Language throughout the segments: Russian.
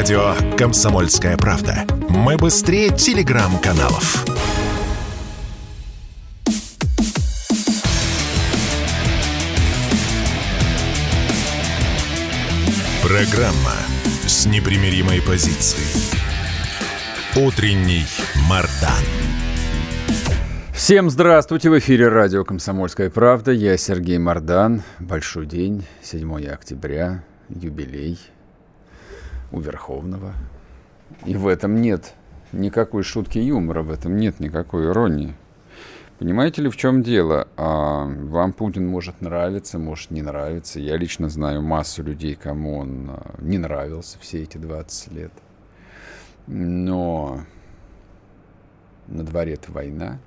Радио «Комсомольская правда». Мы быстрее телеграм-каналов. Программа с непримиримой позицией. Утренний Мардан. Всем здравствуйте! В эфире радио «Комсомольская правда». Я Сергей Мардан. Большой день, 7 октября, юбилей у Верховного. И в этом нет никакой шутки юмора, в этом нет никакой иронии. Понимаете ли, в чем дело? А, вам Путин может нравиться, может не нравиться. Я лично знаю массу людей, кому он а, не нравился все эти 20 лет. Но на дворе-то война.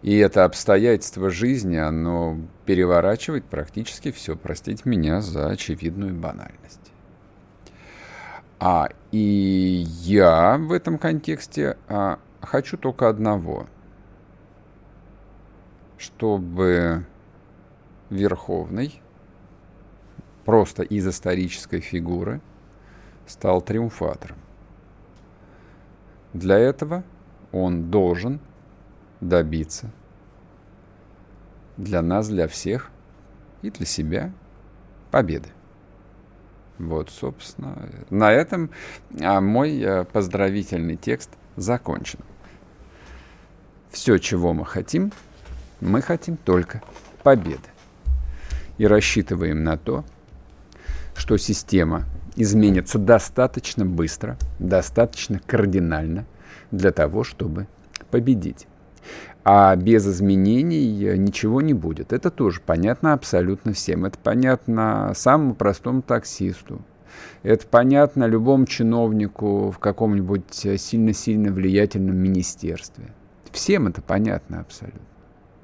И это обстоятельство жизни, оно переворачивает практически все. Простите меня за очевидную банальность. А, и я в этом контексте а, хочу только одного – чтобы Верховный просто из исторической фигуры стал триумфатором. Для этого он должен добиться для нас, для всех и для себя победы. Вот, собственно, на этом а мой э, поздравительный текст закончен. Все, чего мы хотим – мы хотим только победы. И рассчитываем на то, что система изменится достаточно быстро, достаточно кардинально для того, чтобы победить. А без изменений ничего не будет. Это тоже понятно абсолютно всем. Это понятно самому простому таксисту. Это понятно любому чиновнику в каком-нибудь сильно-сильно влиятельном министерстве. Всем это понятно абсолютно.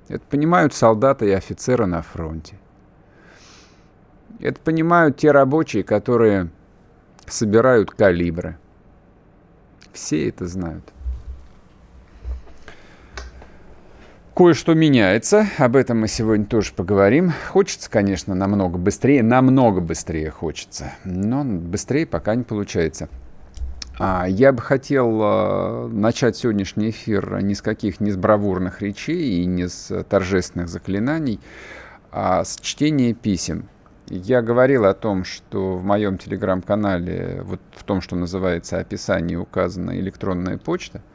Это понимают солдаты и офицеры на фронте. Это понимают те рабочие, которые собирают калибры. Все это знают. Кое-что меняется, об этом мы сегодня тоже поговорим. Хочется, конечно, намного быстрее, намного быстрее хочется, но быстрее пока не получается. А, я бы хотел а, начать сегодняшний эфир не с каких, не с бравурных речей и не с торжественных заклинаний, а с чтения писем. Я говорил о том, что в моем телеграм-канале, вот в том, что называется описание, указана электронная почта –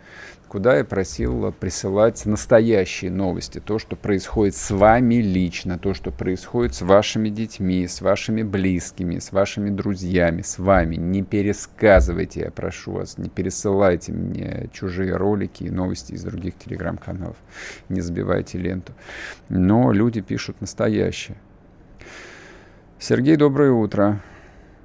куда я просил присылать настоящие новости, то, что происходит с вами лично, то, что происходит с вашими детьми, с вашими близкими, с вашими друзьями, с вами. Не пересказывайте, я прошу вас, не пересылайте мне чужие ролики и новости из других телеграм-каналов. Не забивайте ленту. Но люди пишут настоящее. Сергей, доброе утро.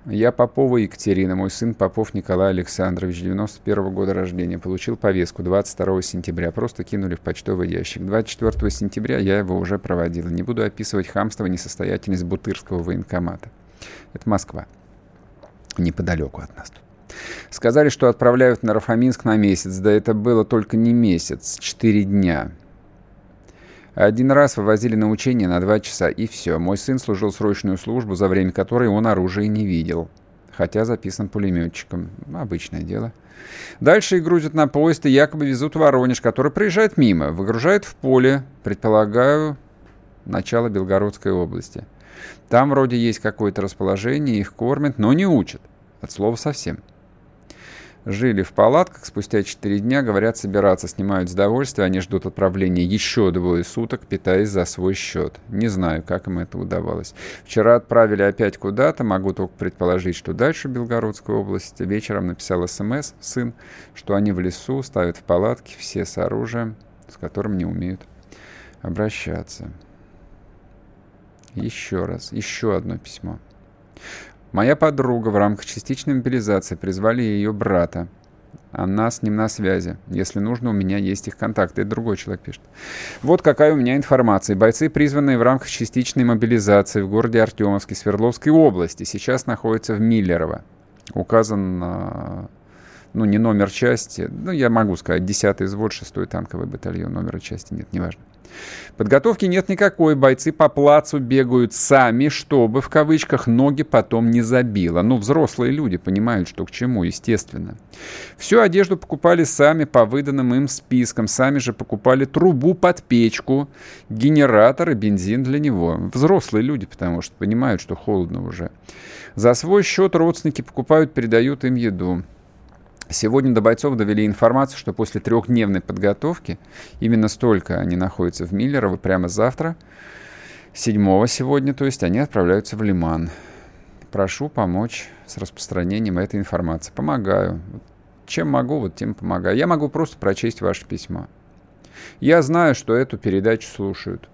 Я Попова Екатерина, мой сын Попов Николай Александрович, 91 -го года рождения. Получил повестку 22 сентября. Просто кинули в почтовый ящик. 24 сентября я его уже проводил. Не буду описывать хамство и несостоятельность Бутырского военкомата. Это Москва. Неподалеку от нас тут. Сказали, что отправляют на Рафаминск на месяц. Да это было только не месяц, четыре дня. Один раз вывозили на учение на два часа, и все. Мой сын служил срочную службу, за время которой он оружие не видел. Хотя записан пулеметчиком. Обычное дело. Дальше их грузят на поезд и якобы везут в Воронеж, который приезжает мимо, выгружает в поле, предполагаю, начало Белгородской области. Там вроде есть какое-то расположение, их кормят, но не учат. От слова совсем. Жили в палатках, спустя 4 дня, говорят, собираться, снимают с довольствия, они ждут отправления еще двое суток, питаясь за свой счет. Не знаю, как им это удавалось. Вчера отправили опять куда-то, могу только предположить, что дальше Белгородская область. Вечером написал смс сын, что они в лесу, ставят в палатки, все с оружием, с которым не умеют обращаться. Еще раз, еще одно письмо. Моя подруга в рамках частичной мобилизации призвали ее брата. Она с ним на связи. Если нужно, у меня есть их контакты. Это другой человек пишет. Вот какая у меня информация. Бойцы, призванные в рамках частичной мобилизации в городе Артемовске Свердловской области, сейчас находятся в Миллерово. Указан, ну, не номер части, ну, я могу сказать, 10-й взвод, 6-й танковый батальон, номера части нет, неважно. Подготовки нет никакой, бойцы по плацу бегают сами, чтобы, в кавычках, ноги потом не забило. Ну, взрослые люди понимают, что к чему, естественно. Всю одежду покупали сами по выданным им спискам, сами же покупали трубу под печку, генератор и бензин для него. Взрослые люди, потому что понимают, что холодно уже. За свой счет родственники покупают, передают им еду. Сегодня до бойцов довели информацию, что после трехдневной подготовки, именно столько они находятся в Миллерово, прямо завтра, 7 сегодня, то есть они отправляются в Лиман. Прошу помочь с распространением этой информации. Помогаю. Чем могу, вот тем помогаю. Я могу просто прочесть ваше письмо. Я знаю, что эту передачу слушают.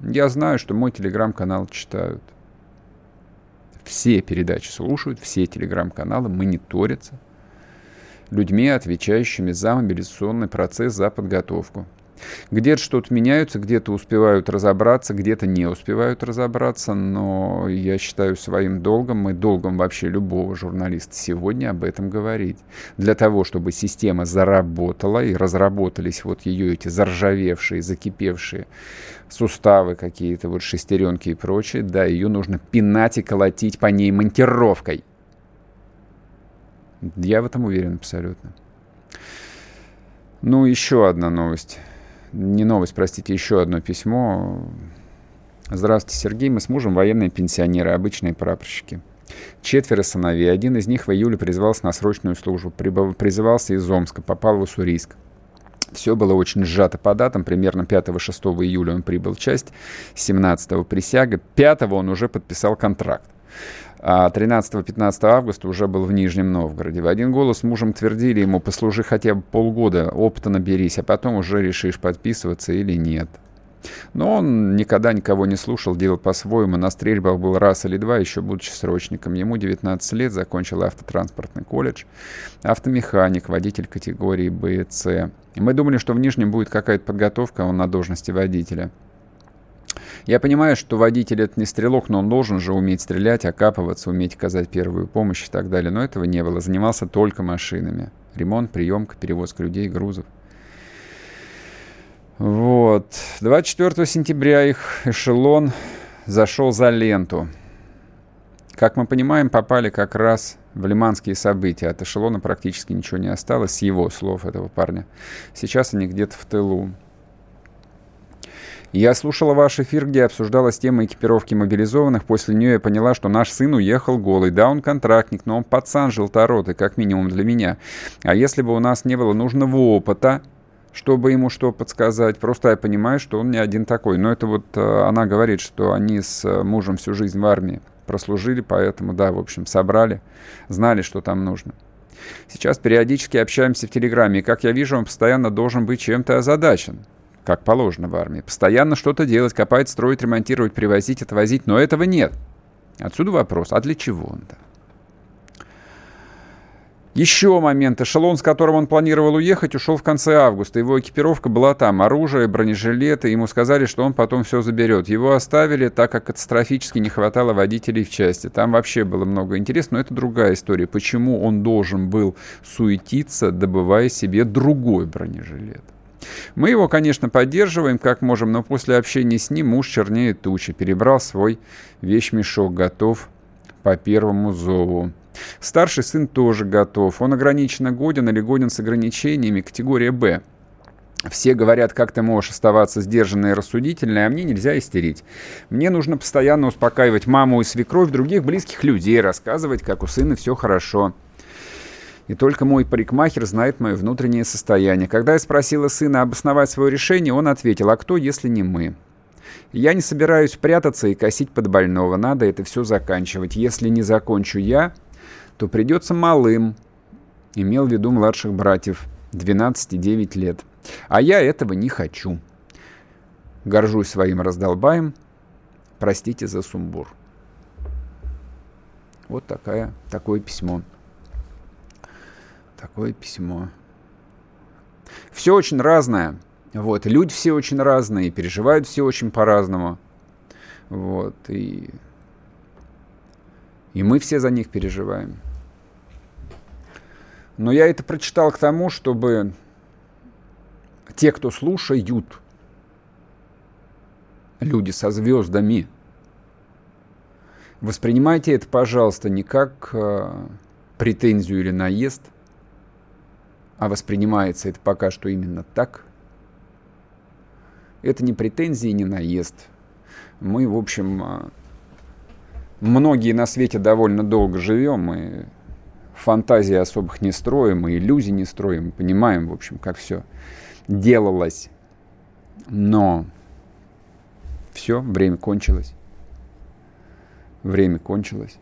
Я знаю, что мой телеграм-канал читают. Все передачи слушают, все телеграм-каналы мониторятся людьми, отвечающими за мобилизационный процесс, за подготовку. Где-то что-то меняются, где-то успевают разобраться, где-то не успевают разобраться, но я считаю своим долгом, и долгом вообще любого журналиста сегодня об этом говорить. Для того, чтобы система заработала и разработались вот ее эти заржавевшие, закипевшие суставы какие-то, вот шестеренки и прочее, да, ее нужно пинать и колотить по ней монтировкой. Я в этом уверен абсолютно. Ну, еще одна новость. Не новость, простите, еще одно письмо. Здравствуйте, Сергей. Мы с мужем военные пенсионеры, обычные прапорщики. Четверо сыновей. Один из них в июле призвался на срочную службу. Призывался из Омска, попал в Уссурийск. Все было очень сжато по датам. Примерно 5-6 июля он прибыл в часть, 17 присяга. 5 он уже подписал контракт а 13-15 августа уже был в Нижнем Новгороде. В один голос мужем твердили ему, послужи хотя бы полгода, опыта наберись, а потом уже решишь подписываться или нет. Но он никогда никого не слушал, делал по-своему. На стрельбах был раз или два, еще будучи срочником. Ему 19 лет, закончил автотранспортный колледж. Автомеханик, водитель категории Б и С. Мы думали, что в Нижнем будет какая-то подготовка, он на должности водителя. Я понимаю, что водитель это не стрелок, но он должен же уметь стрелять, окапываться, уметь оказать первую помощь и так далее. Но этого не было. Занимался только машинами. Ремонт, приемка, перевозка людей, грузов. Вот. 24 сентября их эшелон зашел за ленту. Как мы понимаем, попали как раз в лиманские события. От эшелона практически ничего не осталось, с его слов этого парня. Сейчас они где-то в тылу. Я слушала ваш эфир, где обсуждалась тема экипировки мобилизованных. После нее я поняла, что наш сын уехал голый. Да, он контрактник, но он пацан желторотый, как минимум для меня. А если бы у нас не было нужного опыта, чтобы ему что подсказать. Просто я понимаю, что он не один такой. Но это вот э, она говорит, что они с э, мужем всю жизнь в армии прослужили, поэтому, да, в общем, собрали, знали, что там нужно. Сейчас периодически общаемся в Телеграме, и, как я вижу, он постоянно должен быть чем-то озадачен как положено в армии. Постоянно что-то делать, копать, строить, ремонтировать, привозить, отвозить, но этого нет. Отсюда вопрос, а для чего он-то? Еще момент. Эшелон, с которым он планировал уехать, ушел в конце августа. Его экипировка была там. Оружие, бронежилеты. Ему сказали, что он потом все заберет. Его оставили, так как катастрофически не хватало водителей в части. Там вообще было много интересного. Но это другая история. Почему он должен был суетиться, добывая себе другой бронежилет? Мы его, конечно, поддерживаем как можем, но после общения с ним муж чернее тучи, перебрал свой вещмешок, готов по первому зову. Старший сын тоже готов. Он ограниченно годен или годен с ограничениями категория «Б». Все говорят, как ты можешь оставаться сдержанной и рассудительной, а мне нельзя истерить. Мне нужно постоянно успокаивать маму и свекровь, других близких людей, рассказывать, как у сына все хорошо. И только мой парикмахер знает мое внутреннее состояние. Когда я спросила сына обосновать свое решение, он ответил, а кто, если не мы? Я не собираюсь прятаться и косить под больного. Надо это все заканчивать. Если не закончу я, то придется малым. Имел в виду младших братьев. 12 и 9 лет. А я этого не хочу. Горжусь своим раздолбаем. Простите за сумбур. Вот такая, такое письмо. Такое письмо. Все очень разное. Вот. Люди все очень разные, переживают все очень по-разному. Вот. И, и мы все за них переживаем. Но я это прочитал к тому, чтобы те, кто слушают, люди со звездами. Воспринимайте это, пожалуйста, не как э, претензию или наезд, а воспринимается это пока что именно так. Это не претензии, не наезд. Мы, в общем, э, многие на свете довольно долго живем, и фантазии особых не строим, и иллюзий не строим, понимаем, в общем, как все делалось. Но все, время кончилось. Время кончилось.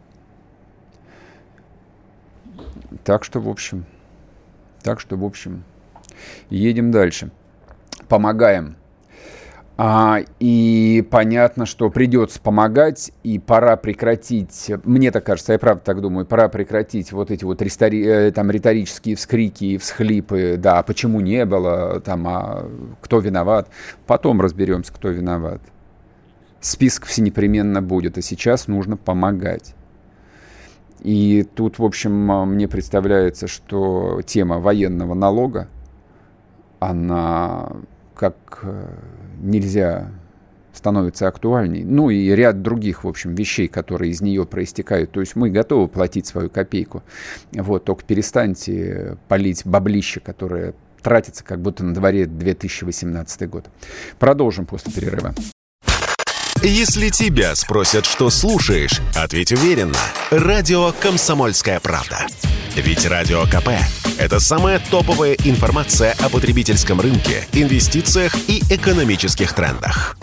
Так что, в общем, так что, в общем, едем дальше. Помогаем а, и понятно, что придется помогать, и пора прекратить, мне так кажется, я правда так думаю, пора прекратить вот эти вот ристори, э, там, риторические вскрики всхлипы, да, почему не было, там, а кто виноват. Потом разберемся, кто виноват. Список все непременно будет, а сейчас нужно помогать. И тут, в общем, мне представляется, что тема военного налога, она как э, нельзя становится актуальней. Ну и ряд других, в общем, вещей, которые из нее проистекают. То есть мы готовы платить свою копейку. Вот, только перестаньте полить баблище, которое тратится как будто на дворе 2018 год. Продолжим после перерыва. Если тебя спросят, что слушаешь, ответь уверенно. Радио «Комсомольская правда». Ведь Радио КП – это самая топовая информация о потребительском рынке, инвестициях и экономических трендах.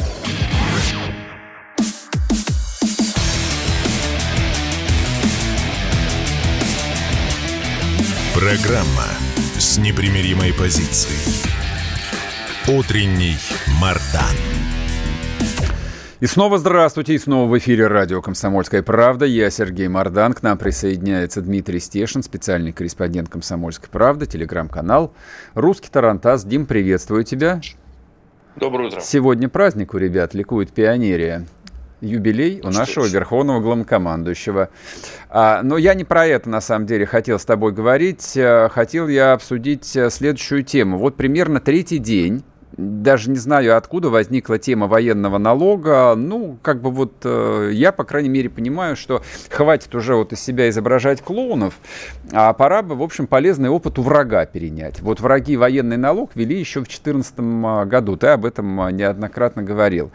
Программа с непримиримой позицией. Утренний Мардан. И снова здравствуйте, и снова в эфире радио «Комсомольская правда». Я Сергей Мордан, к нам присоединяется Дмитрий Стешин, специальный корреспондент «Комсомольской правды», телеграм-канал «Русский Тарантас». Дим, приветствую тебя. Доброе утро. Сегодня праздник у ребят, ликует пионерия юбилей у нашего верховного главнокомандующего. А, но я не про это, на самом деле, хотел с тобой говорить. А, хотел я обсудить а, следующую тему. Вот примерно третий день даже не знаю, откуда возникла тема военного налога. Ну, как бы вот э, я, по крайней мере, понимаю, что хватит уже вот из себя изображать клоунов, а пора бы, в общем, полезный опыт у врага перенять. Вот враги военный налог вели еще в 2014 а, году. Ты об этом а, неоднократно говорил.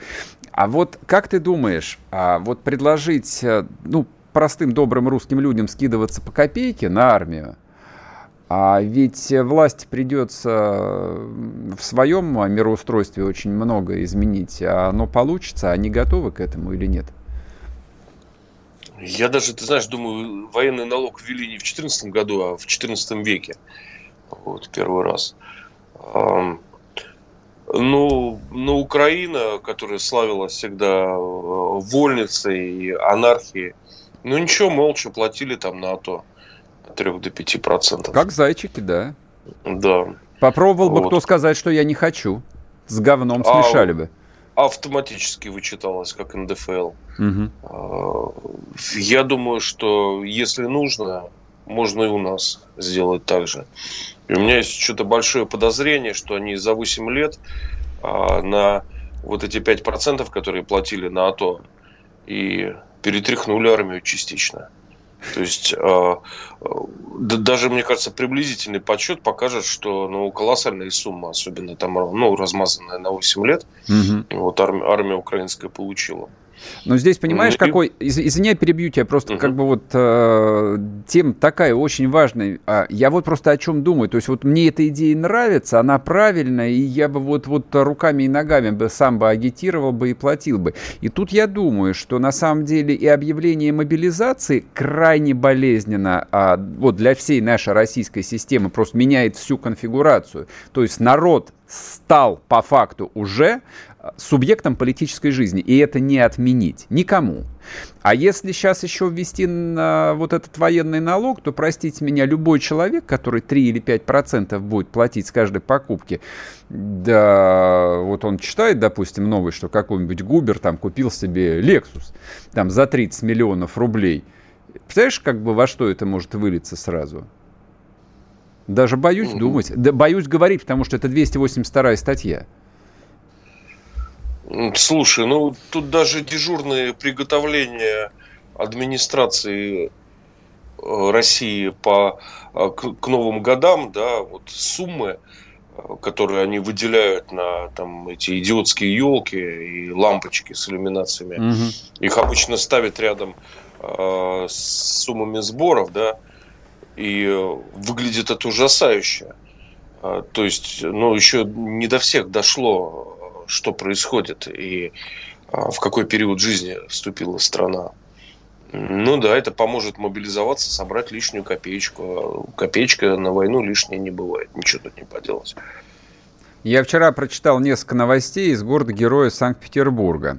А вот как ты думаешь, а вот предложить, э, ну, простым добрым русским людям скидываться по копейке на армию, а ведь власти придется в своем мироустройстве очень много изменить. А оно получится, они готовы к этому или нет? Я даже, ты знаешь, думаю, военный налог ввели не в 2014 году, а в 14 веке. Вот первый раз. Ну, на Украина, которая славилась всегда э, вольницей и анархией, ну ничего, молча платили там на АТО. 3 до 5 процентов. Как зайчики, да. Да. Попробовал вот. бы кто сказать, что я не хочу. С говном а смешали бы. Автоматически вычиталось, как НДФЛ. Угу. Я думаю, что если нужно, можно и у нас сделать так же. И у меня есть что-то большое подозрение, что они за 8 лет а, на вот эти 5%, которые платили на АТО, и перетряхнули армию частично. То есть э, даже, мне кажется, приблизительный подсчет покажет, что ну, колоссальная сумма, особенно там ну, размазанная на 8 лет, угу. вот армия, армия украинская получила. Но здесь, понимаешь, ну, какой... Из, извини, я перебью тебя, просто угу. как бы вот э, тема такая очень важная. А я вот просто о чем думаю. То есть вот мне эта идея нравится, она правильная, и я бы вот, вот руками и ногами бы сам бы агитировал бы и платил бы. И тут я думаю, что на самом деле и объявление мобилизации крайне болезненно а, вот для всей нашей российской системы, просто меняет всю конфигурацию. То есть народ стал по факту уже субъектом политической жизни, и это не отменить никому. А если сейчас еще ввести на вот этот военный налог, то, простите меня, любой человек, который 3 или 5 процентов будет платить с каждой покупки, да, вот он читает, допустим, новый, что какой-нибудь Губер там купил себе Lexus там за 30 миллионов рублей. Представляешь, как бы во что это может вылиться сразу? Даже боюсь думать, да, боюсь говорить, потому что это 282 статья. Слушай, ну тут даже дежурные приготовления администрации э, России по, э, к, к новым годам, да, вот суммы, э, которые они выделяют на там эти идиотские елки и лампочки с иллюминациями, угу. их обычно ставят рядом э, с суммами сборов, да, и выглядит это ужасающе. То есть, ну, еще не до всех дошло что происходит и а, в какой период жизни вступила страна. Ну да, это поможет мобилизоваться, собрать лишнюю копеечку. Копеечка на войну лишней не бывает, ничего тут не поделать. Я вчера прочитал несколько новостей из города-героя Санкт-Петербурга.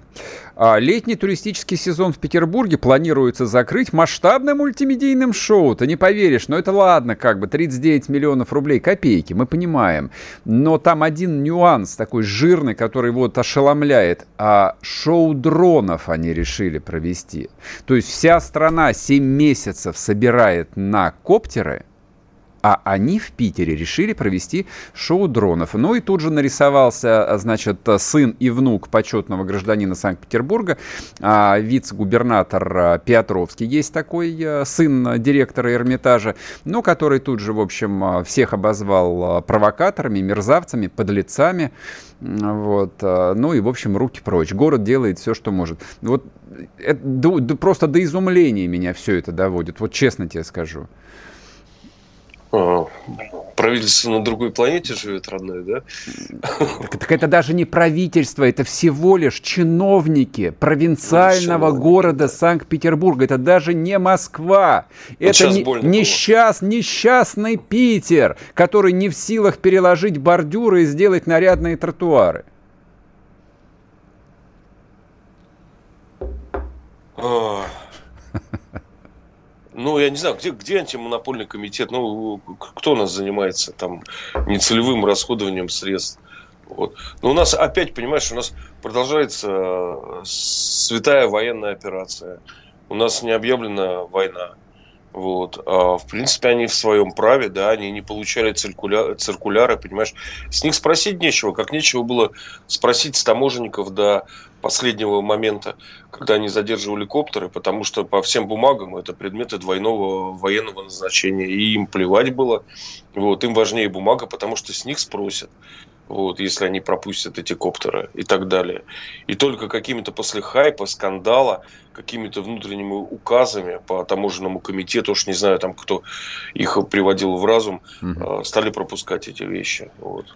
А летний туристический сезон в Петербурге планируется закрыть масштабным мультимедийным шоу. Ты не поверишь, но это ладно, как бы 39 миллионов рублей, копейки, мы понимаем. Но там один нюанс такой жирный, который вот ошеломляет. А шоу дронов они решили провести. То есть вся страна 7 месяцев собирает на коптеры – а они в Питере решили провести шоу дронов. Ну и тут же нарисовался, значит, сын и внук почетного гражданина Санкт-Петербурга, а, вице-губернатор а, Петровский. Есть такой сын директора Эрмитажа, ну, который тут же, в общем, всех обозвал провокаторами, мерзавцами, подлецами. Вот. Ну и, в общем, руки прочь. Город делает все, что может. Вот это, просто до изумления меня все это доводит. Вот честно тебе скажу. А, правительство на другой планете живет, родной, да? Так, так это даже не правительство, это всего лишь чиновники провинциального ну, города Санкт-Петербурга. Это даже не Москва. Вот это не, несчаст, несчастный Питер, который не в силах переложить бордюры и сделать нарядные тротуары. Oh. Ну, я не знаю, где, где антимонопольный комитет? Ну, кто у нас занимается там нецелевым расходованием средств? Вот. Но у нас опять, понимаешь, у нас продолжается э, святая военная операция. У нас не объявлена война. Вот. А, в принципе, они в своем праве, да, они не получали циркуля... циркуляры, понимаешь. С них спросить нечего, как нечего было спросить с таможенников до последнего момента, когда они задерживали коптеры, потому что по всем бумагам это предметы двойного военного назначения, и им плевать было. Вот, им важнее бумага, потому что с них спросят вот, если они пропустят эти коптеры и так далее. И только какими-то после хайпа, скандала, какими-то внутренними указами по таможенному комитету, уж не знаю, там кто их приводил в разум, угу. стали пропускать эти вещи. Вот.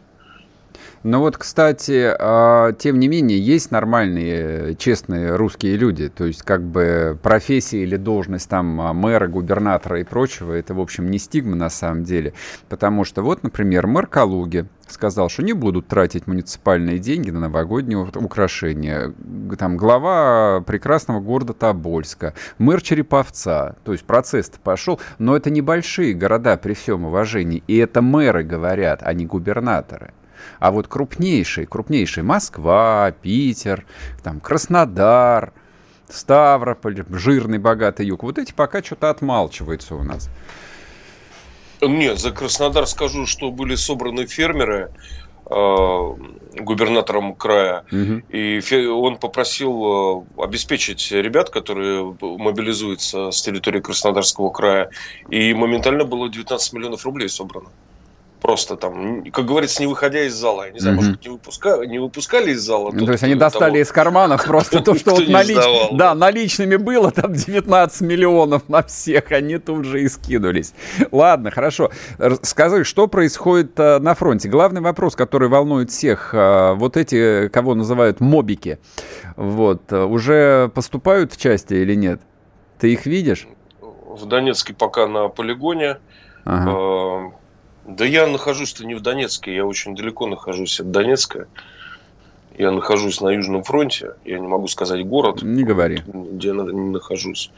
Но вот, кстати, а, тем не менее, есть нормальные, честные русские люди. То есть, как бы профессия или должность там а, мэра, губернатора и прочего, это, в общем, не стигма на самом деле. Потому что вот, например, мэр Калуги сказал, что не будут тратить муниципальные деньги на новогодние украшения. Там глава прекрасного города Тобольска, мэр Череповца. То есть процесс-то пошел. Но это небольшие города при всем уважении. И это мэры говорят, а не губернаторы. А вот крупнейшие, крупнейшие Москва, Питер, там, Краснодар, Ставрополь, жирный, богатый юг, вот эти пока что-то отмалчиваются у нас. Нет, за Краснодар скажу, что были собраны фермеры э, губернатором края, угу. и он попросил э, обеспечить ребят, которые мобилизуются с территории Краснодарского края, и моментально было 19 миллионов рублей собрано просто там, как говорится, не выходя из зала. Я не знаю, mm-hmm. может, не, выпуска... не выпускали из зала. Ну, то есть они достали того... из карманов просто то, что вот налич... да, наличными было, там 19 миллионов на всех, они тут же и скинулись. Ладно, хорошо. Скажи, что происходит э, на фронте? Главный вопрос, который волнует всех, э, вот эти, кого называют мобики, вот, э, уже поступают в части или нет? Ты их видишь? В Донецке пока на полигоне. Ага. Да я нахожусь-то не в Донецке, я очень далеко нахожусь от Донецка. Я нахожусь на Южном фронте, я не могу сказать город. Не говори. Где я нахожусь.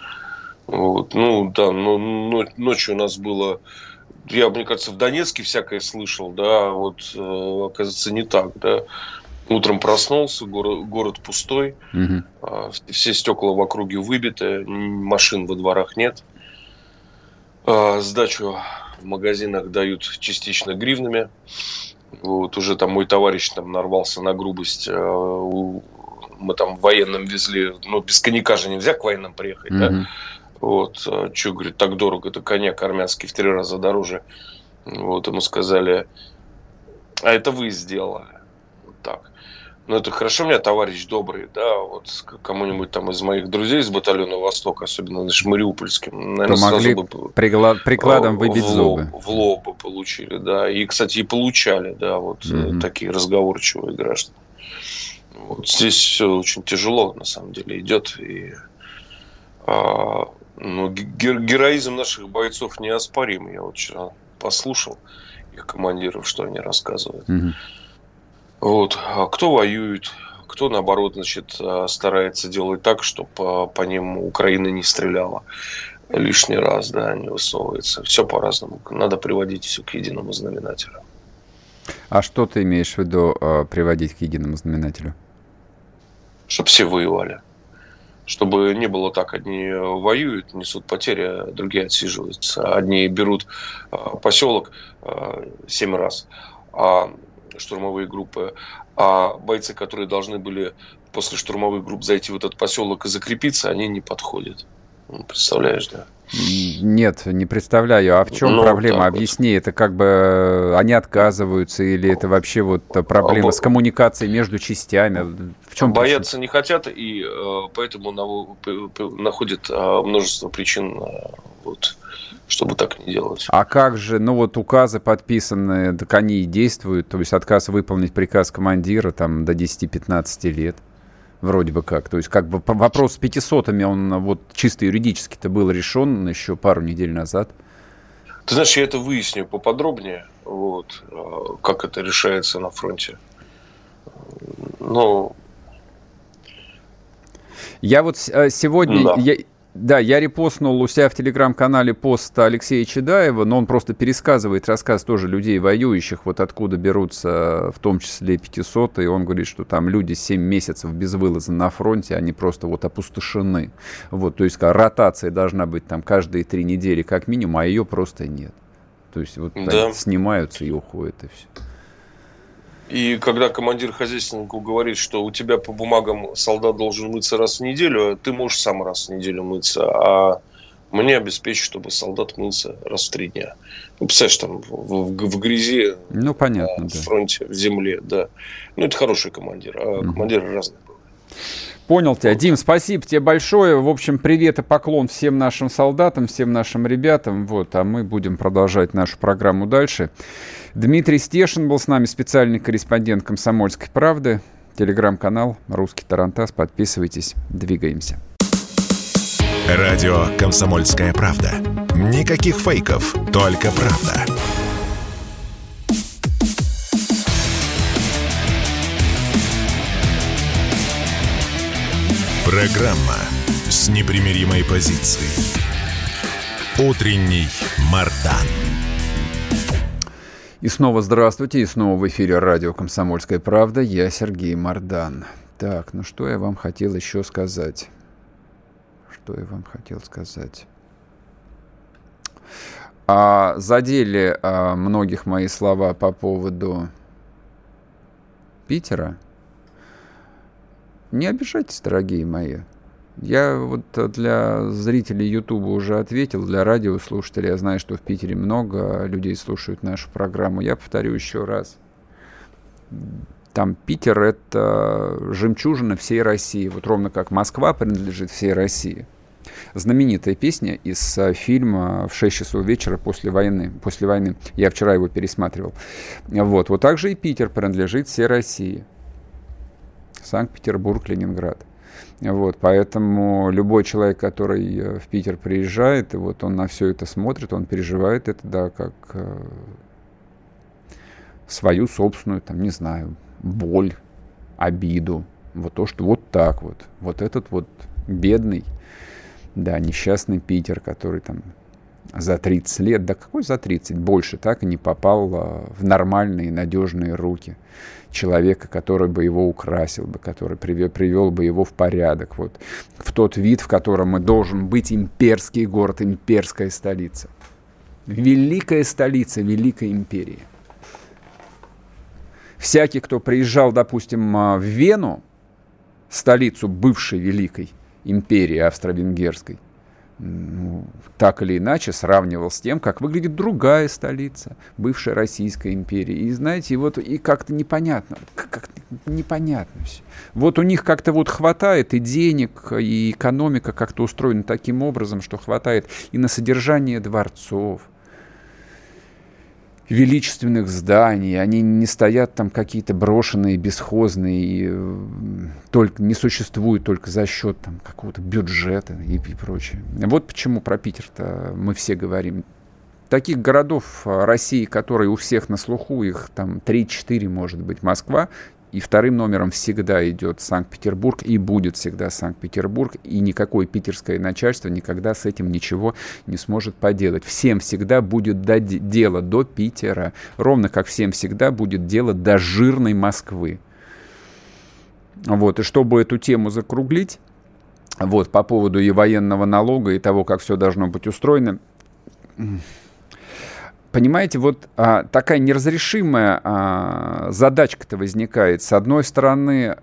Вот. Ну, да, но, но ночью у нас было... Я, мне кажется, в Донецке всякое слышал, да, вот, э, оказывается, не так, да. Утром проснулся, город, город пустой, угу. все стекла в округе выбиты, машин во дворах нет. А, сдачу в магазинах дают частично гривнами. Вот уже там мой товарищ там нарвался на грубость. Э, мы там военным везли, ну, без коньяка же нельзя к военным приехать, mm-hmm. да? Вот, а что, говорит, так дорого, это коньяк армянский в три раза дороже. Вот, ему сказали, а это вы сделали. Вот так. Ну, это хорошо, у меня товарищ добрый, да, вот кому-нибудь там из моих друзей из батальона Восток, особенно наш Мариупольским, наверное, Помогли сразу бы приклад, прикладом выбить в зубы. В лоб бы получили, да. И, кстати, и получали, да, вот mm-hmm. такие разговорчивые граждане. Вот здесь все очень тяжело, на самом деле, идет. И а, ну, героизм наших бойцов неоспорим. Я вот вчера послушал их командиров, что они рассказывают. Mm-hmm. Вот. А кто воюет, кто, наоборот, значит, а, старается делать так, чтобы по, по ним Украина не стреляла лишний раз, да, не высовывается. Все по-разному. Надо приводить все к единому знаменателю. А что ты имеешь в виду э, приводить к единому знаменателю? Чтобы все воевали. Чтобы не было так, одни воюют, несут потери, а другие отсиживаются. Одни берут э, поселок э, семь раз, а штурмовые группы, а бойцы, которые должны были после штурмовых групп зайти в этот поселок и закрепиться, они не подходят. Ну, представляешь, да? Нет, не представляю. А в чем ну, проблема? Объясни, вот. это как бы э, они отказываются или это вообще вот проблема Об... с коммуникацией между частями? В чем Бояться причина? не хотят и э, поэтому находят э, множество причин вот, чтобы так не делать. А как же, ну вот указы подписанные, так они и действуют, то есть отказ выполнить приказ командира там до 10-15 лет, вроде бы как. То есть как бы вопрос с пятисотами, он вот чисто юридически-то был решен еще пару недель назад. Ты знаешь, я это выясню поподробнее, вот, а, как это решается на фронте. Но я вот э, сегодня, да. я, да, я репостнул у себя в телеграм-канале пост Алексея Чедаева, но он просто пересказывает рассказ тоже людей воюющих, вот откуда берутся в том числе 500, и он говорит, что там люди 7 месяцев без вылаза на фронте, они просто вот опустошены. Вот, то есть ротация должна быть там каждые три недели как минимум, а ее просто нет. То есть вот да. снимаются и уходят, и все. И когда командир хозяйственнику говорит, что у тебя по бумагам солдат должен мыться раз в неделю, ты можешь сам раз в неделю мыться, а мне обеспечить, чтобы солдат мылся раз в три дня. Ну, представляешь, там в, в, в грязи, ну, понятно, на да. фронте, в земле, да. Ну, это хороший командир, а угу. командиры разные бывают. Понял тебя. Дим, спасибо тебе большое. В общем, привет и поклон всем нашим солдатам, всем нашим ребятам. Вот, а мы будем продолжать нашу программу дальше. Дмитрий Стешин был с нами, специальный корреспондент «Комсомольской правды». Телеграм-канал «Русский Тарантас». Подписывайтесь. Двигаемся. Радио «Комсомольская правда». Никаких фейков, только правда. Программа с непримиримой позицией. Утренний Мардан. И снова здравствуйте, и снова в эфире радио «Комсомольская правда». Я Сергей Мордан. Так, ну что я вам хотел еще сказать? Что я вам хотел сказать? А, задели а, многих мои слова по поводу Питера. Не обижайтесь, дорогие мои. Я вот для зрителей Ютуба уже ответил, для радиослушателей я знаю, что в Питере много людей слушают нашу программу. Я повторю еще раз. Там Питер — это жемчужина всей России, вот ровно как Москва принадлежит всей России. Знаменитая песня из э, фильма «В 6 часов вечера после войны». После войны. Я вчера его пересматривал. Вот, вот так же и Питер принадлежит всей России. Санкт-Петербург, Ленинград. Вот, поэтому любой человек, который э, в Питер приезжает, вот он на все это смотрит, он переживает это, да, как э, свою собственную, там, не знаю, боль, обиду. Вот то, что вот так вот. Вот этот вот бедный, да, несчастный Питер, который там за 30 лет, да какой за 30, больше так и не попал э, в нормальные, надежные руки человека, который бы его украсил бы, который привел, привел бы его в порядок, вот, в тот вид, в котором и должен быть имперский город, имперская столица. Великая столица Великой империи. Всякий, кто приезжал, допустим, а, в Вену, столицу бывшей Великой империи австро-венгерской, ну, так или иначе сравнивал с тем, как выглядит другая столица бывшей Российской империи. И знаете, вот и как-то непонятно, как непонятно все. Вот у них как-то вот хватает и денег, и экономика как-то устроена таким образом, что хватает и на содержание дворцов, величественных зданий, они не стоят там какие-то брошенные, бесхозные, и, э, только, не существуют только за счет там, какого-то бюджета и, и прочее. Вот почему про Питер-то мы все говорим. Таких городов э, России, которые у всех на слуху, их там 3-4, может быть, Москва, и вторым номером всегда идет Санкт-Петербург и будет всегда Санкт-Петербург. И никакое питерское начальство никогда с этим ничего не сможет поделать. Всем всегда будет дело до Питера. Ровно как всем всегда будет дело до жирной Москвы. Вот, и чтобы эту тему закруглить, вот, по поводу и военного налога, и того, как все должно быть устроено, понимаете, вот а, такая неразрешимая а, задачка-то возникает. С одной стороны,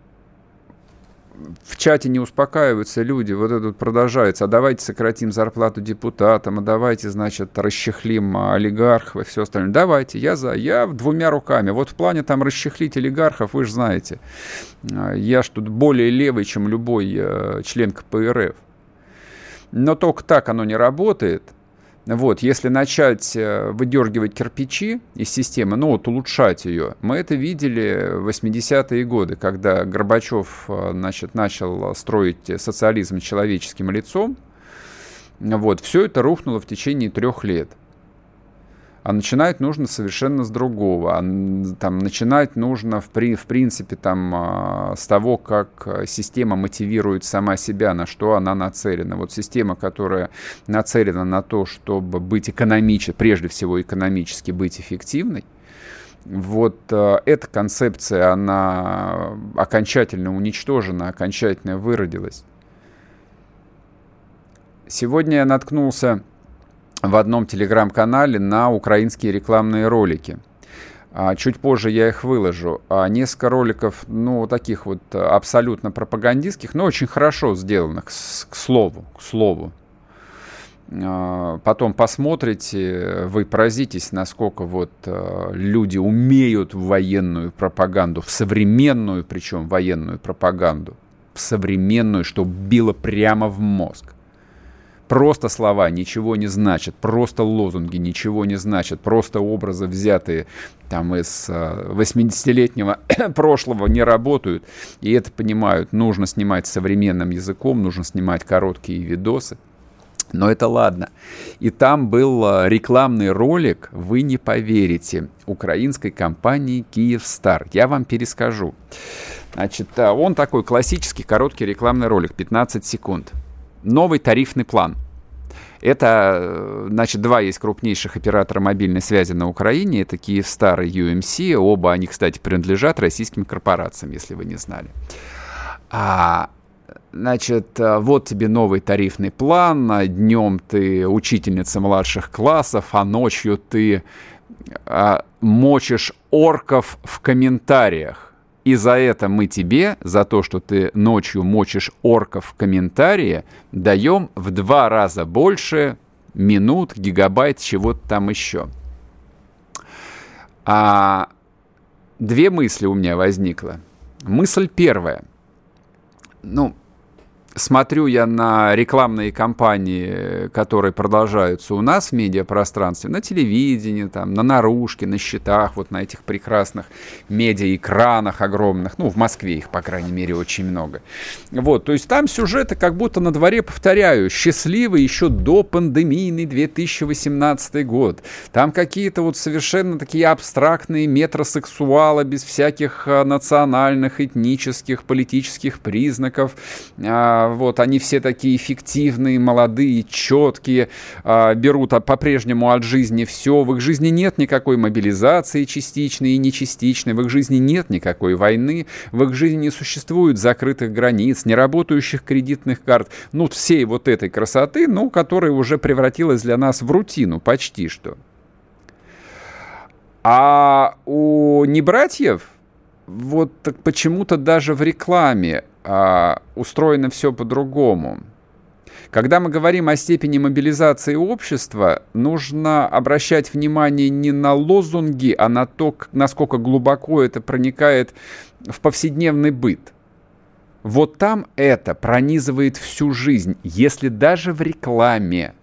в чате не успокаиваются люди, вот это продолжается, а давайте сократим зарплату депутатам, а давайте, значит, расчехлим олигархов и все остальное. Давайте, я за, я двумя руками. Вот в плане там расчехлить олигархов, вы же знаете, а, я ж тут более левый, чем любой э, член КПРФ. Но только так оно не работает – вот, если начать э, выдергивать кирпичи из системы, ну вот улучшать ее, мы это видели в 80-е годы, когда Горбачев э, значит, начал строить социализм человеческим лицом, вот, все это рухнуло в течение трех лет а начинать нужно совершенно с другого. А, там, начинать нужно, в, при, в принципе, там, а, с того, как система мотивирует сама себя, на что она нацелена. Вот система, которая нацелена на то, чтобы быть экономически, прежде всего экономически быть эффективной, вот э, эта концепция, она окончательно уничтожена, окончательно выродилась. Сегодня я наткнулся в одном телеграм-канале на украинские рекламные ролики. А, чуть позже я их выложу. А несколько роликов, ну, таких вот абсолютно пропагандистских, но очень хорошо сделанных, к слову, к слову. А, потом посмотрите, вы поразитесь, насколько вот люди умеют военную пропаганду, в современную, причем военную пропаганду, в современную, что било прямо в мозг. Просто слова ничего не значат, просто лозунги ничего не значат, просто образы, взятые там из 80-летнего прошлого, не работают. И это понимают. Нужно снимать современным языком, нужно снимать короткие видосы. Но это ладно. И там был а, рекламный ролик, вы не поверите, украинской компании «Киевстар». Я вам перескажу. Значит, он такой классический короткий рекламный ролик, 15 секунд новый тарифный план. Это, э, значит, два есть крупнейших оператора мобильной связи на Украине. Это Киевстар и UMC. Оба они, кстати, принадлежат российским корпорациям, если вы не знали. А, значит, э, вот тебе новый тарифный план. Днем ты учительница младших классов, а ночью ты а, мочишь орков в комментариях. И за это мы тебе, за то, что ты ночью мочишь орков в комментарии, даем в два раза больше минут, гигабайт, чего-то там еще. А две мысли у меня возникло. Мысль первая. Ну, смотрю я на рекламные кампании, которые продолжаются у нас в медиапространстве, на телевидении, там, на наружке, на счетах, вот на этих прекрасных медиаэкранах огромных, ну, в Москве их, по крайней мере, очень много. Вот, то есть там сюжеты как будто на дворе, повторяю, счастливый еще до пандемийный 2018 год. Там какие-то вот совершенно такие абстрактные метросексуалы без всяких а, национальных, этнических, политических признаков, а, вот, они все такие эффективные, молодые, четкие, а, берут по-прежнему от жизни все. В их жизни нет никакой мобилизации частичной и нечастичной, в их жизни нет никакой войны, в их жизни не существует закрытых границ, неработающих кредитных карт, ну, всей вот этой красоты, ну, которая уже превратилась для нас в рутину почти что. А у небратьев вот почему-то даже в рекламе а, устроено все по-другому. Когда мы говорим о степени мобилизации общества, нужно обращать внимание не на лозунги, а на то, насколько глубоко это проникает в повседневный быт. Вот там это пронизывает всю жизнь, если даже в рекламе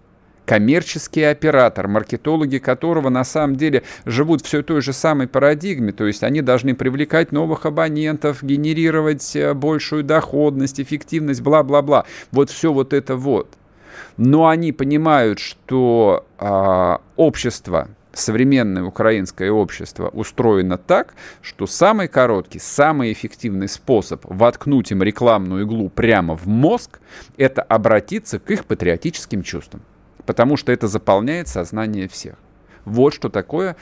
коммерческий оператор, маркетологи которого на самом деле живут все той же самой парадигме, то есть они должны привлекать новых абонентов, генерировать э, большую доходность, эффективность, бла-бла-бла. Вот все вот это вот. Но они понимают, что а, общество, современное украинское общество устроено так, что самый короткий, самый эффективный способ воткнуть им рекламную иглу прямо в мозг – это обратиться к их патриотическим чувствам потому что это заполняет сознание всех. Вот что такое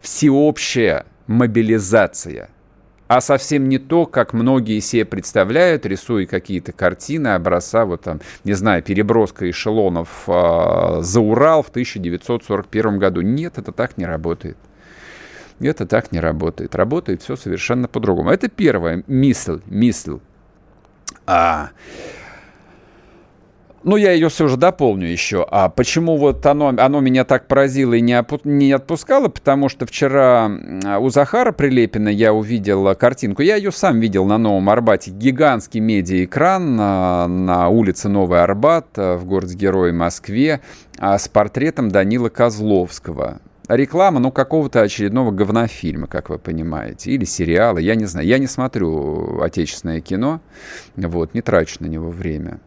всеобщая мобилизация. А совсем не то, как многие себе представляют, рисуя какие-то картины, образца, вот там, не знаю, переброска эшелонов э, за Урал в 1941 году. Нет, это так не работает. Это так не работает. Работает все совершенно по-другому. Это первая мысль. мысль. А, ну, я ее все же дополню еще. А почему вот оно, оно меня так поразило и не, опу- не отпускало? Потому что вчера у Захара Прилепина я увидел картинку. Я ее сам видел на Новом Арбате. Гигантский медиаэкран на, на улице Новый Арбат э, в городе-герое Москве а с портретом Данила Козловского реклама, ну, какого-то очередного говнофильма, как вы понимаете, или сериала, я не знаю. Я не смотрю отечественное кино, вот, не трачу на него время.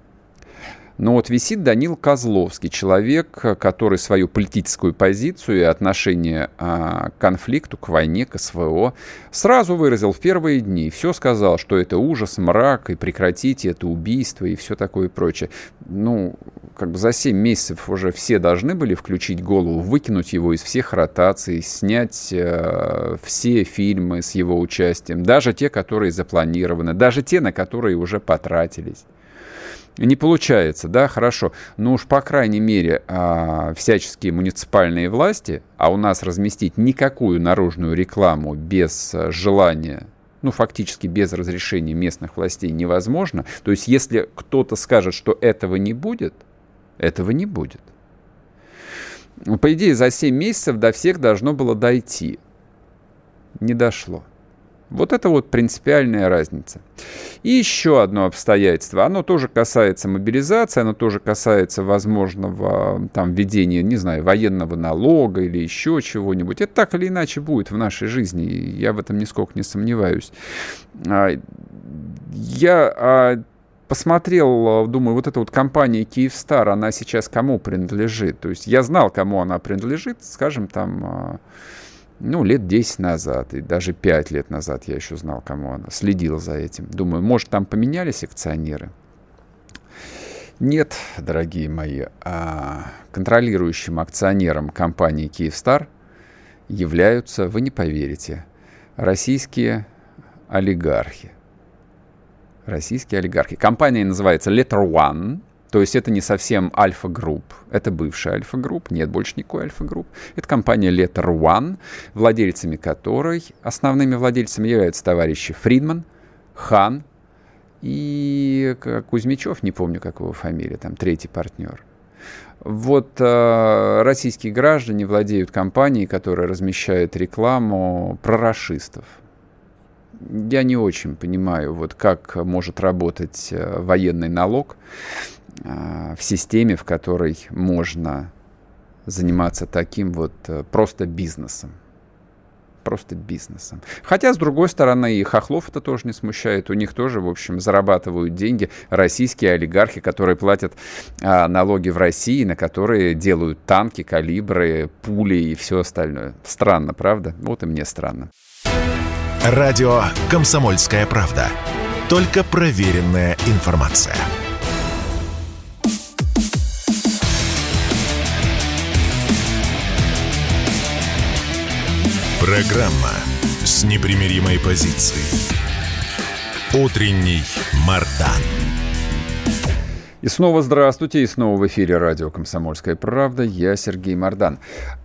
Но вот висит Данил Козловский, человек, который свою политическую позицию и отношение а, к конфликту, к войне, к СВО сразу выразил в первые дни. Все сказал, что это ужас, мрак, и прекратите это убийство и все такое прочее. Ну, как бы за 7 месяцев уже все должны были включить голову, выкинуть его из всех ротаций, снять э, все фильмы с его участием, даже те, которые запланированы, даже те, на которые уже потратились не получается, да, хорошо. Ну уж, по крайней мере, а, всяческие муниципальные власти, а у нас разместить никакую наружную рекламу без а, желания ну, фактически без разрешения местных властей невозможно. То есть, если кто-то скажет, что этого не будет, этого не будет. По идее, за 7 месяцев до всех должно было дойти. Не дошло. Вот это вот принципиальная разница. И еще одно обстоятельство. Оно тоже касается мобилизации, оно тоже касается возможного там введения, не знаю, военного налога или еще чего-нибудь. Это так или иначе будет в нашей жизни. Я в этом нисколько не сомневаюсь. А, я а, посмотрел, думаю, вот эта вот компания Киевстар, она сейчас кому принадлежит? То есть я знал, кому она принадлежит, скажем, там а, ну, лет 10 назад, и даже 5 лет назад я еще знал, кому она, следил за этим. Думаю, может, там поменялись акционеры? Нет, дорогие мои, а контролирующим акционером компании «Киевстар» являются, вы не поверите, российские олигархи. Российские олигархи. Компания называется Letter One, то есть это не совсем Альфа-групп, это бывшая Альфа-групп, нет больше никакой Альфа-групп. Это компания Letter One, владельцами которой, основными владельцами являются товарищи Фридман, Хан и Кузьмичев, не помню, как его фамилия, там третий партнер. Вот э, российские граждане владеют компанией, которая размещает рекламу прорашистов. Я не очень понимаю, вот как может работать э, военный налог в системе, в которой можно заниматься таким вот э, просто бизнесом. Просто бизнесом. Хотя, с другой стороны, и хохлов это тоже не смущает. У них тоже, в общем, зарабатывают деньги российские олигархи, которые платят а, налоги в России, на которые делают танки, калибры, пули и все остальное. Странно, правда? Вот и мне странно. Радио «Комсомольская правда». Только проверенная информация. Программа с непримиримой позицией. Утренний Мардан. И снова здравствуйте, и снова в эфире радио «Комсомольская правда». Я Сергей Мордан.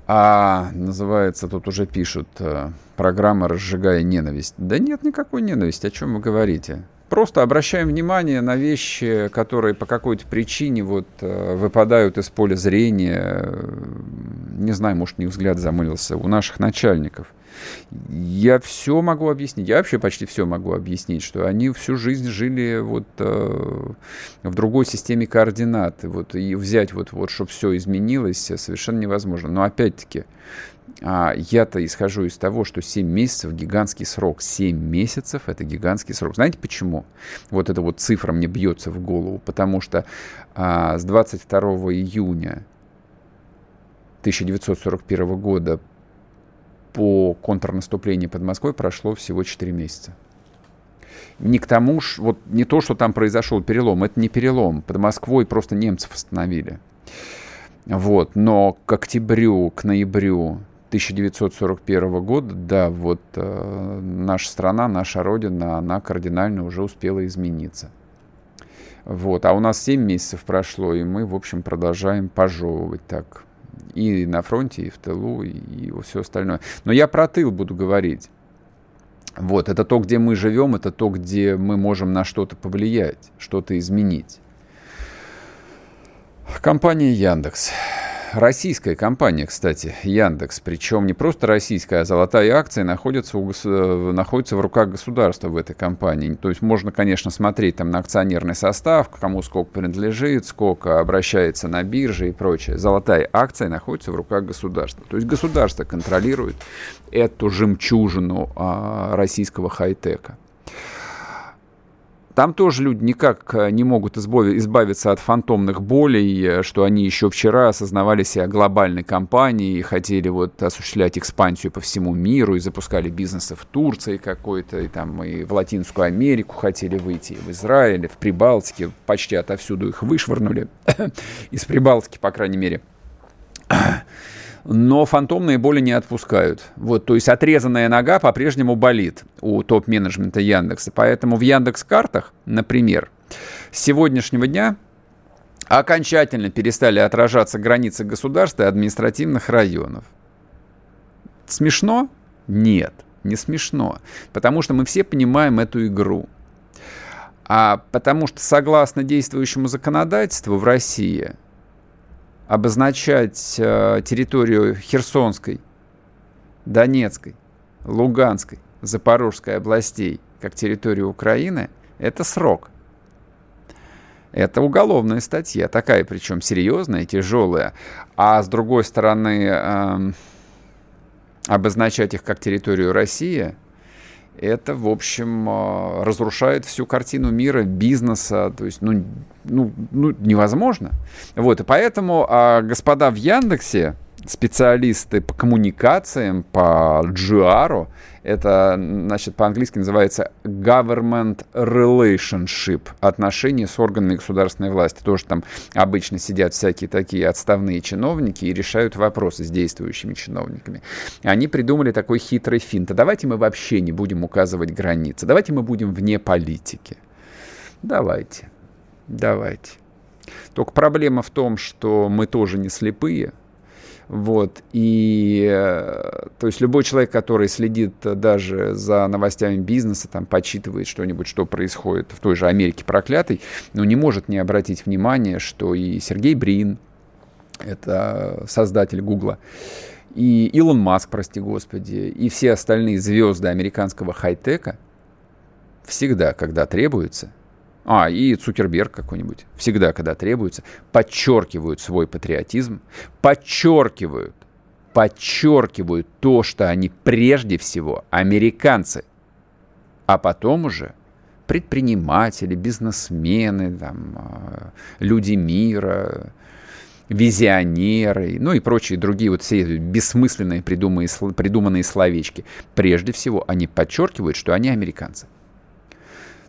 А называется, тут уже пишут, э, программа «Разжигая ненависть». Да нет никакой ненависти, о чем вы говорите. Просто обращаем внимание на вещи, которые по какой-то причине вот э, выпадают из поля зрения. Не знаю, может, не взгляд замылился у наших начальников. Я все могу объяснить. Я вообще почти все могу объяснить, что они всю жизнь жили вот э, в другой системе координат. Вот, и взять вот, вот чтобы все изменилось, совершенно невозможно. Но опять-таки, а я-то исхожу из того, что 7 месяцев гигантский срок. 7 месяцев это гигантский срок. Знаете почему? Вот эта вот цифра мне бьется в голову. Потому что а, с 22 июня 1941 года по контрнаступлению под Москвой прошло всего 4 месяца. Не к тому ж, вот не то, что там произошел перелом, это не перелом. Под Москвой просто немцев остановили. Вот, но к октябрю, к ноябрю 1941 года, да, вот э, наша страна, наша родина, она кардинально уже успела измениться. Вот, а у нас 7 месяцев прошло, и мы, в общем, продолжаем пожевывать так и на фронте, и в тылу, и, и все остальное. Но я про тыл буду говорить. Вот, это то, где мы живем, это то, где мы можем на что-то повлиять, что-то изменить. Компания Яндекс российская компания, кстати, Яндекс, причем не просто российская, а золотая акция находится, у, э, находится в руках государства в этой компании. То есть можно, конечно, смотреть там на акционерный состав, кому сколько принадлежит, сколько обращается на бирже и прочее. Золотая акция находится в руках государства. То есть государство контролирует эту жемчужину а, российского хай-тека. Там тоже люди никак э, не могут избавиться от фантомных болей, э, что они еще вчера осознавали себя глобальной компанией хотели вот осуществлять экспансию по всему миру и запускали бизнесы в Турции какой-то, и там и в Латинскую Америку хотели выйти, и в Израиле, в Прибалтике, почти отовсюду их вышвырнули, из Прибалтики, по крайней мере но фантомные боли не отпускают. Вот, то есть отрезанная нога по-прежнему болит у топ-менеджмента Яндекса. Поэтому в Яндекс-картах, например, с сегодняшнего дня окончательно перестали отражаться границы государства и административных районов. Смешно? Нет, не смешно. Потому что мы все понимаем эту игру. А потому что согласно действующему законодательству в России – обозначать э, территорию Херсонской, Донецкой, Луганской, Запорожской областей как территорию Украины, это срок. Это уголовная статья, такая причем серьезная, тяжелая. А с другой стороны, э, обозначать их как территорию России – это, в общем, а, разрушает всю картину мира, бизнеса, то есть, ну, ну, ну невозможно. Вот, и поэтому а, господа в Яндексе, специалисты по коммуникациям, по GR, это, значит, по-английски называется government relationship, отношения с органами государственной власти. Тоже там обычно сидят всякие такие отставные чиновники и решают вопросы с действующими чиновниками. Они придумали такой хитрый финт. А давайте мы вообще не будем указывать границы. Давайте мы будем вне политики. Давайте. Давайте. Только проблема в том, что мы тоже не слепые – вот, и э, то есть любой человек, который следит даже за новостями бизнеса, там, почитывает что-нибудь, что происходит в той же Америке проклятой, ну, не может не обратить внимание, что и Сергей Брин, это создатель Гугла, и Илон Маск, прости господи, и все остальные звезды американского хай-тека всегда, когда требуется – а, и Цукерберг какой-нибудь, всегда, когда требуется, подчеркивают свой патриотизм, подчеркивают, подчеркивают то, что они прежде всего американцы, а потом уже предприниматели, бизнесмены, там, а, люди мира, визионеры, ну и прочие другие вот все бессмысленные придуманные, придуманные словечки. Прежде всего, они подчеркивают, что они американцы.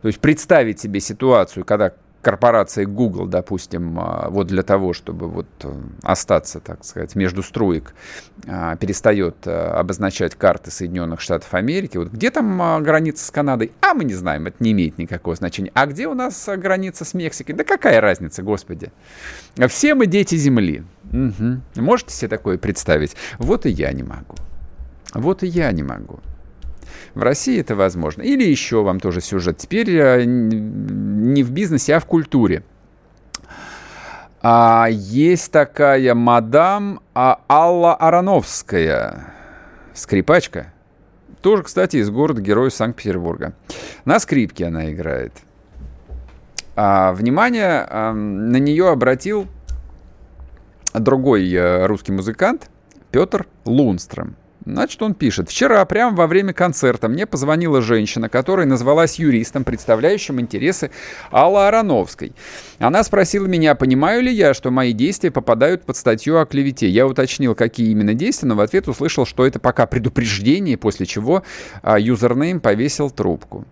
То есть представить себе ситуацию, когда корпорация Google, допустим, а, вот для того, чтобы вот э, остаться, так сказать, между струек, а, перестает э, обозначать карты Соединенных Штатов Америки. Вот где там а, граница с Канадой? А мы не знаем, это не имеет никакого значения. А где у нас граница с Мексикой? Да какая разница, господи? Все мы дети Земли. Угу. Можете себе такое представить? Вот и я не могу. Вот и я не могу. В России это возможно. Или еще вам тоже сюжет. Теперь э, не в бизнесе, а в культуре. А, есть такая мадам а, Алла Ароновская, скрипачка. Тоже, кстати, из города-героя Санкт-Петербурга. На скрипке она играет. А, внимание а, на нее обратил другой а, русский музыкант Петр Лунстром. Значит, он пишет. Вчера, прямо во время концерта, мне позвонила женщина, которая назвалась юристом, представляющим интересы Аллы Ароновской. Она спросила меня, понимаю ли я, что мои действия попадают под статью о клевете. Я уточнил, какие именно действия, но в ответ услышал, что это пока предупреждение, после чего а, юзернейм повесил трубку.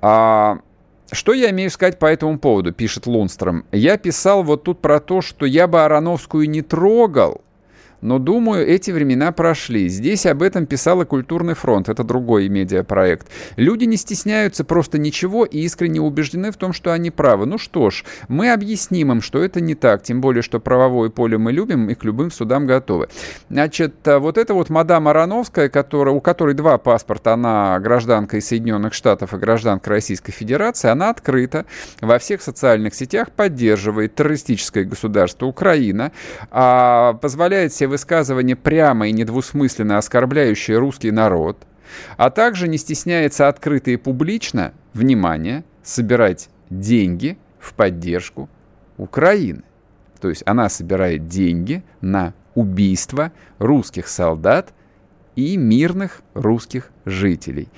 А, что я имею сказать по этому поводу, пишет Лунстром. Я писал вот тут про то, что я бы Ароновскую не трогал, но, думаю, эти времена прошли. Здесь об этом писал Культурный фронт. Это другой медиапроект. Люди не стесняются просто ничего и искренне убеждены в том, что они правы. Ну что ж, мы объясним им, что это не так. Тем более, что правовое поле мы любим и к любым судам готовы. Значит, а, вот это вот мадам Ароновская, которая, у которой два паспорта, она гражданка из Соединенных Штатов и гражданка Российской Федерации, она открыта во всех социальных сетях поддерживает террористическое государство Украина, а позволяет себе высказывания прямо и недвусмысленно оскорбляющие русский народ, а также не стесняется открыто и публично, внимание, собирать деньги в поддержку Украины. То есть она собирает деньги на убийство русских солдат и мирных русских жителей.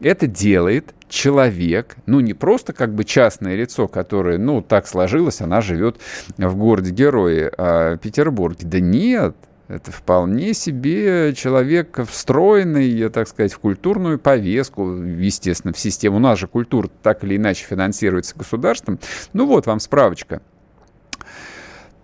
Это делает человек, ну не просто как бы частное лицо, которое, ну так сложилось, она живет в городе-герое а, Петербурге. Да нет, это вполне себе человек встроенный, так сказать, в культурную повестку, естественно, в систему. У нас же культура так или иначе финансируется государством. Ну вот вам справочка.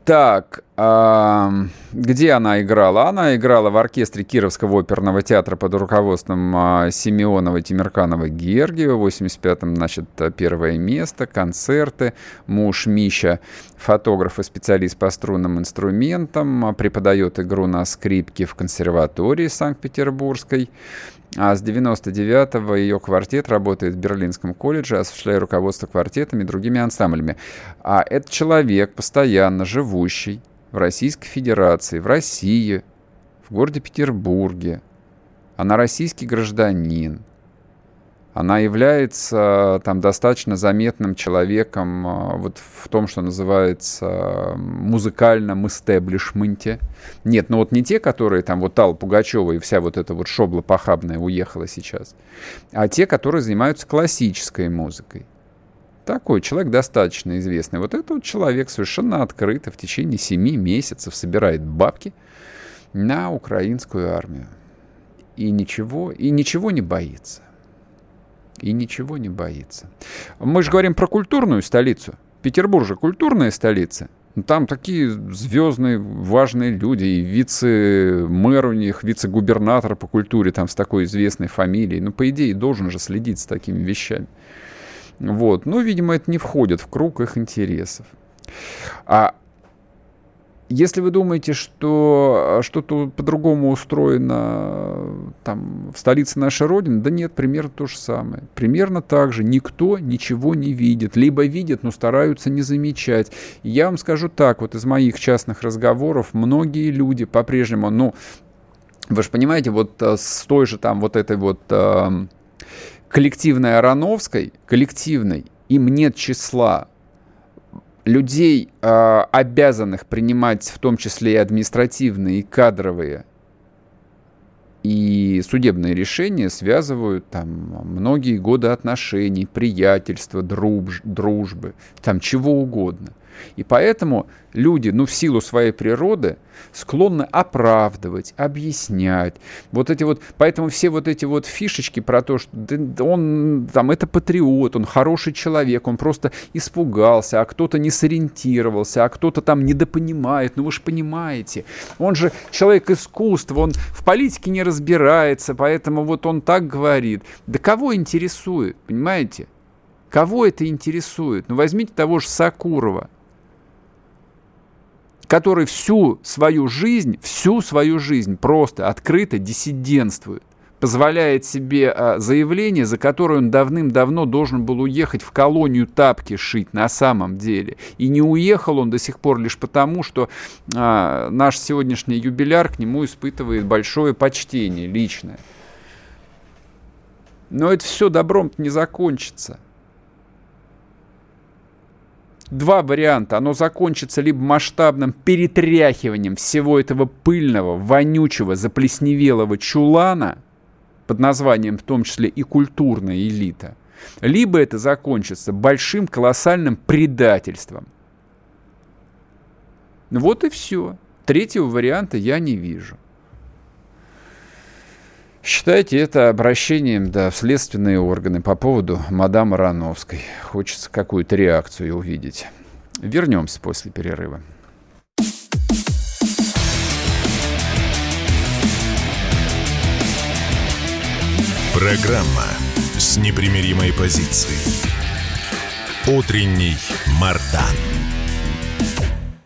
Так, а, где она играла? Она играла в оркестре Кировского оперного театра под руководством а, Семенова, Тимирканова, Георгиева. В 85-м, значит, первое место, концерты. Муж Мища, фотограф и специалист по струнным инструментам, преподает игру на скрипке в консерватории Санкт-Петербургской. А с 99-го ее квартет работает в Берлинском колледже, осуществляя руководство квартетами и другими ансамблями. А это человек, постоянно живущий в Российской Федерации, в России, в городе Петербурге. Она российский гражданин она является там достаточно заметным человеком а, вот в том, что называется музыкальном истеблишменте. Нет, ну вот не те, которые там вот Алла Пугачева и вся вот эта вот шобла похабная уехала сейчас, а те, которые занимаются классической музыкой. Такой человек достаточно известный. Вот этот вот человек совершенно открыто в течение семи месяцев собирает бабки на украинскую армию. И ничего, и ничего не боится и ничего не боится. Мы же говорим про культурную столицу. Петербург же культурная столица. Ну, там такие звездные, важные люди, и вице-мэр у них, вице-губернатор по культуре, там с такой известной фамилией. Ну, по идее, должен же следить с такими вещами. Вот. Но, видимо, это не входит в круг их интересов. А если вы думаете, что что-то по-другому устроено там, в столице нашей Родины, да нет, примерно то же самое. Примерно так же. Никто ничего не видит. Либо видит, но стараются не замечать. Я вам скажу так, вот из моих частных разговоров, многие люди по-прежнему, ну, вы же понимаете, вот э, с той же там вот этой вот э, коллективной Ароновской, коллективной, им нет числа людей, э, обязанных принимать в том числе и административные, и кадровые, и судебные решения связывают там многие годы отношений, приятельства, друж, дружбы, там чего угодно. И поэтому люди, ну, в силу своей природы, склонны оправдывать, объяснять. Вот эти вот, поэтому все вот эти вот фишечки про то, что он там, это патриот, он хороший человек, он просто испугался, а кто-то не сориентировался, а кто-то там недопонимает, ну вы же понимаете. Он же человек искусства, он в политике не разбирается, поэтому вот он так говорит. Да кого интересует, понимаете? Кого это интересует? Ну, возьмите того же Сакурова, который всю свою жизнь, всю свою жизнь просто открыто диссидентствует позволяет себе а, заявление, за которое он давным-давно должен был уехать в колонию тапки шить на самом деле. И не уехал он до сих пор лишь потому, что а, наш сегодняшний юбиляр к нему испытывает большое почтение личное. Но это все добром не закончится два варианта. Оно закончится либо масштабным перетряхиванием всего этого пыльного, вонючего, заплесневелого чулана под названием в том числе и культурная элита, либо это закончится большим колоссальным предательством. Вот и все. Третьего варианта я не вижу. Считайте это обращением да, в следственные органы по поводу мадам Рановской. Хочется какую-то реакцию увидеть. Вернемся после перерыва. Программа с непримиримой позицией. Утренний Мардан.